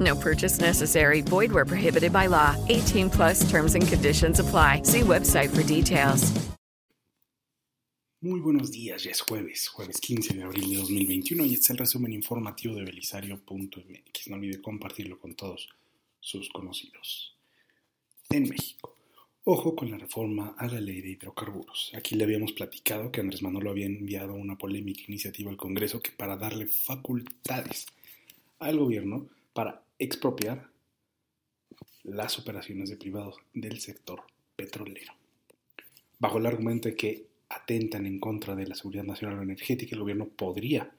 No purchase necessary. Void where prohibited by law. 18 plus terms and conditions apply. See website for details. Muy buenos días, ya es jueves, jueves 15 de abril de 2021 y este es el resumen informativo de belisario.mx. No olvide compartirlo con todos sus conocidos. En México, ojo con la reforma a la ley de hidrocarburos. Aquí le habíamos platicado que Andrés Manuel había enviado una polémica iniciativa al Congreso que para darle facultades al gobierno para expropiar las operaciones de privados del sector petrolero. Bajo el argumento de que atentan en contra de la seguridad nacional energética, el gobierno podría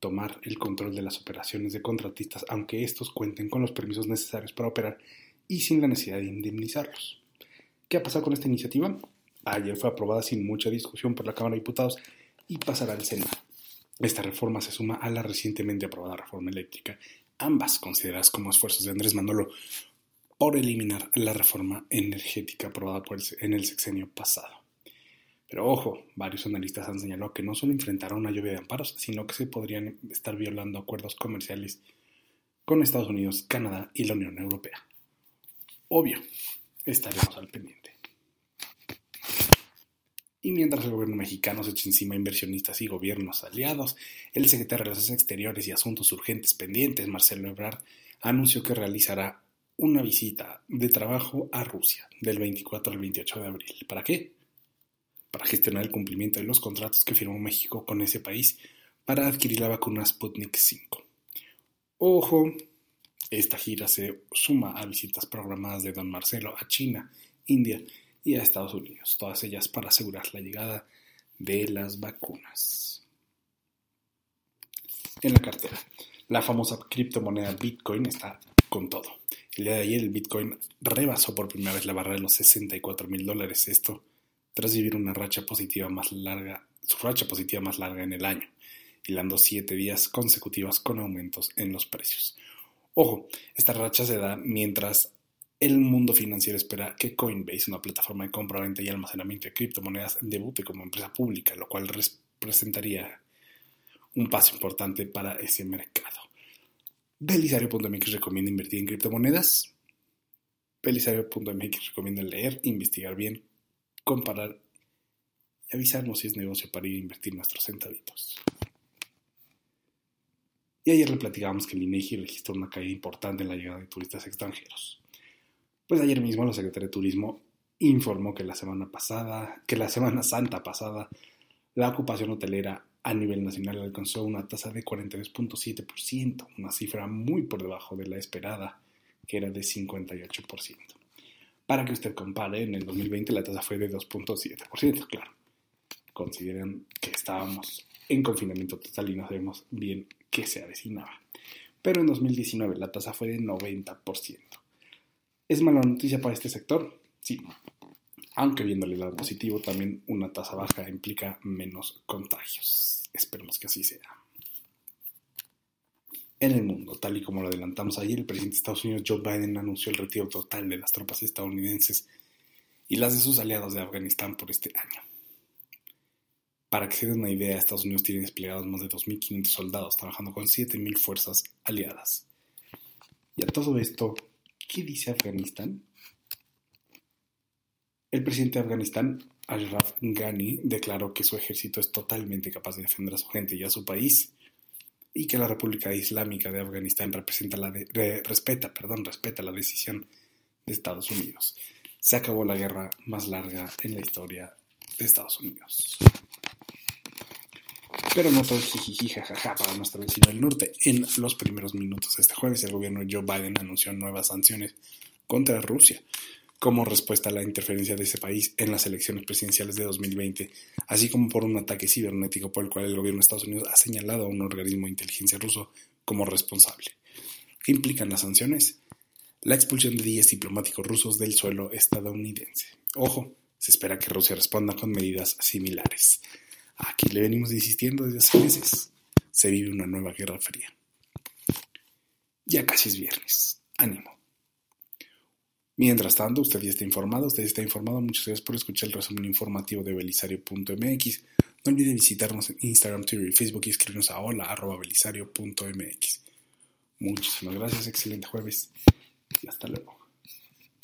tomar el control de las operaciones de contratistas, aunque estos cuenten con los permisos necesarios para operar y sin la necesidad de indemnizarlos. ¿Qué ha pasado con esta iniciativa? Ayer fue aprobada sin mucha discusión por la Cámara de Diputados y pasará al Senado. Esta reforma se suma a la recientemente aprobada reforma eléctrica, ambas consideradas como esfuerzos de Andrés Manolo por eliminar la reforma energética aprobada en el sexenio pasado. Pero ojo, varios analistas han señalado que no solo enfrentará una lluvia de amparos, sino que se podrían estar violando acuerdos comerciales con Estados Unidos, Canadá y la Unión Europea. Obvio, estaremos al pendiente. Y mientras el gobierno mexicano se echa encima inversionistas y gobiernos aliados, el secretario de Relaciones Exteriores y Asuntos Urgentes Pendientes, Marcelo Ebrard, anunció que realizará una visita de trabajo a Rusia del 24 al 28 de abril. ¿Para qué? Para gestionar el cumplimiento de los contratos que firmó México con ese país para adquirir la vacuna Sputnik 5. Ojo, esta gira se suma a visitas programadas de don Marcelo a China, India y a Estados Unidos, todas ellas para asegurar la llegada de las vacunas. En la cartera, la famosa criptomoneda Bitcoin está con todo. El día de ayer el Bitcoin rebasó por primera vez la barra de los 64 mil dólares, esto tras vivir una racha positiva más larga, su racha positiva más larga en el año, hilando siete días consecutivas con aumentos en los precios. Ojo, esta racha se da mientras el mundo financiero espera que Coinbase, una plataforma de compra-venta y almacenamiento de criptomonedas, debute como empresa pública, lo cual representaría un paso importante para ese mercado. Belisario.mx recomienda invertir en criptomonedas. Belisario.mx recomienda leer, investigar bien, comparar y avisarnos si es negocio para ir a invertir nuestros centavitos. Y ayer le platicábamos que el INEGI registró una caída importante en la llegada de turistas extranjeros. Pues ayer mismo la Secretaría de Turismo informó que la semana pasada, que la Semana Santa pasada, la ocupación hotelera a nivel nacional alcanzó una tasa de 43.7%, una cifra muy por debajo de la esperada, que era de 58%. Para que usted compare, en el 2020 la tasa fue de 2.7%, claro. Consideren que estábamos en confinamiento total y no sabemos bien qué se avecinaba. Pero en 2019 la tasa fue de 90%. ¿Es mala noticia para este sector? Sí. Aunque viéndole el lado positivo, también una tasa baja implica menos contagios. Esperemos que así sea. En el mundo, tal y como lo adelantamos ayer, el presidente de Estados Unidos Joe Biden anunció el retiro total de las tropas estadounidenses y las de sus aliados de Afganistán por este año. Para que se den una idea, Estados Unidos tiene desplegados más de 2.500 soldados trabajando con 7.000 fuerzas aliadas. Y a todo esto, ¿qué dice Afganistán? El presidente de Afganistán, Ashraf Ghani, declaró que su ejército es totalmente capaz de defender a su gente y a su país y que la República Islámica de Afganistán respeta, perdón, respeta la decisión de Estados Unidos. Se acabó la guerra más larga en la historia de Estados Unidos. Pero no jijiji jajaja para nuestro vecino del norte. En los primeros minutos de este jueves, el gobierno de Joe Biden anunció nuevas sanciones contra Rusia como respuesta a la interferencia de ese país en las elecciones presidenciales de 2020, así como por un ataque cibernético por el cual el gobierno de Estados Unidos ha señalado a un organismo de inteligencia ruso como responsable. ¿Qué implican las sanciones? La expulsión de 10 diplomáticos rusos del suelo estadounidense. Ojo, se espera que Rusia responda con medidas similares. Aquí le venimos insistiendo desde hace meses. Se vive una nueva guerra fría. Ya casi es viernes. Ánimo. Mientras tanto, usted ya está informado, usted está informado. Muchas gracias por escuchar el resumen informativo de belisario.mx. No olvide visitarnos en Instagram, Twitter y Facebook y escribirnos a hola.belisario.mx. Muchísimas gracias, excelente jueves y hasta luego.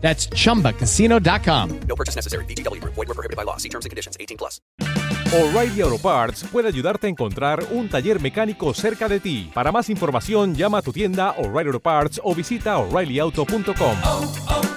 That's chumbacasino.com. No purchase necessary. BGW. Void were prohibited by law. See terms and conditions. 18 plus. O'Reilly Auto Parts puede ayudarte a encontrar un taller mecánico cerca de ti. Para más información, llama a tu tienda O'Reilly Auto Parts o visita oreillyauto.com.